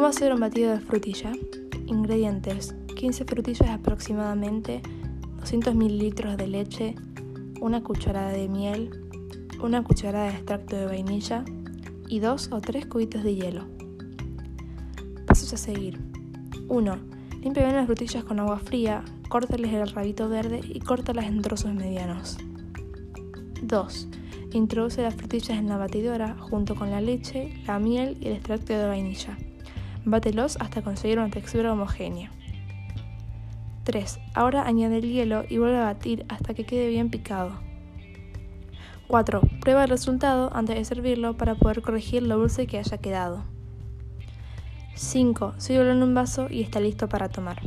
¿Cómo hacer un batido de frutilla? Ingredientes: 15 frutillas aproximadamente, 200 mililitros de leche, una cucharada de miel, una cucharada de extracto de vainilla y dos o tres cubitos de hielo. Pasos a seguir. 1. Limpia bien las frutillas con agua fría, córtales el rabito verde y córtalas en trozos medianos. 2. Introduce las frutillas en la batidora junto con la leche, la miel y el extracto de vainilla. Bátelos hasta conseguir una textura homogénea. 3. Ahora añade el hielo y vuelve a batir hasta que quede bien picado. 4. Prueba el resultado antes de servirlo para poder corregir lo dulce que haya quedado. 5. Sírvelo en un vaso y está listo para tomar.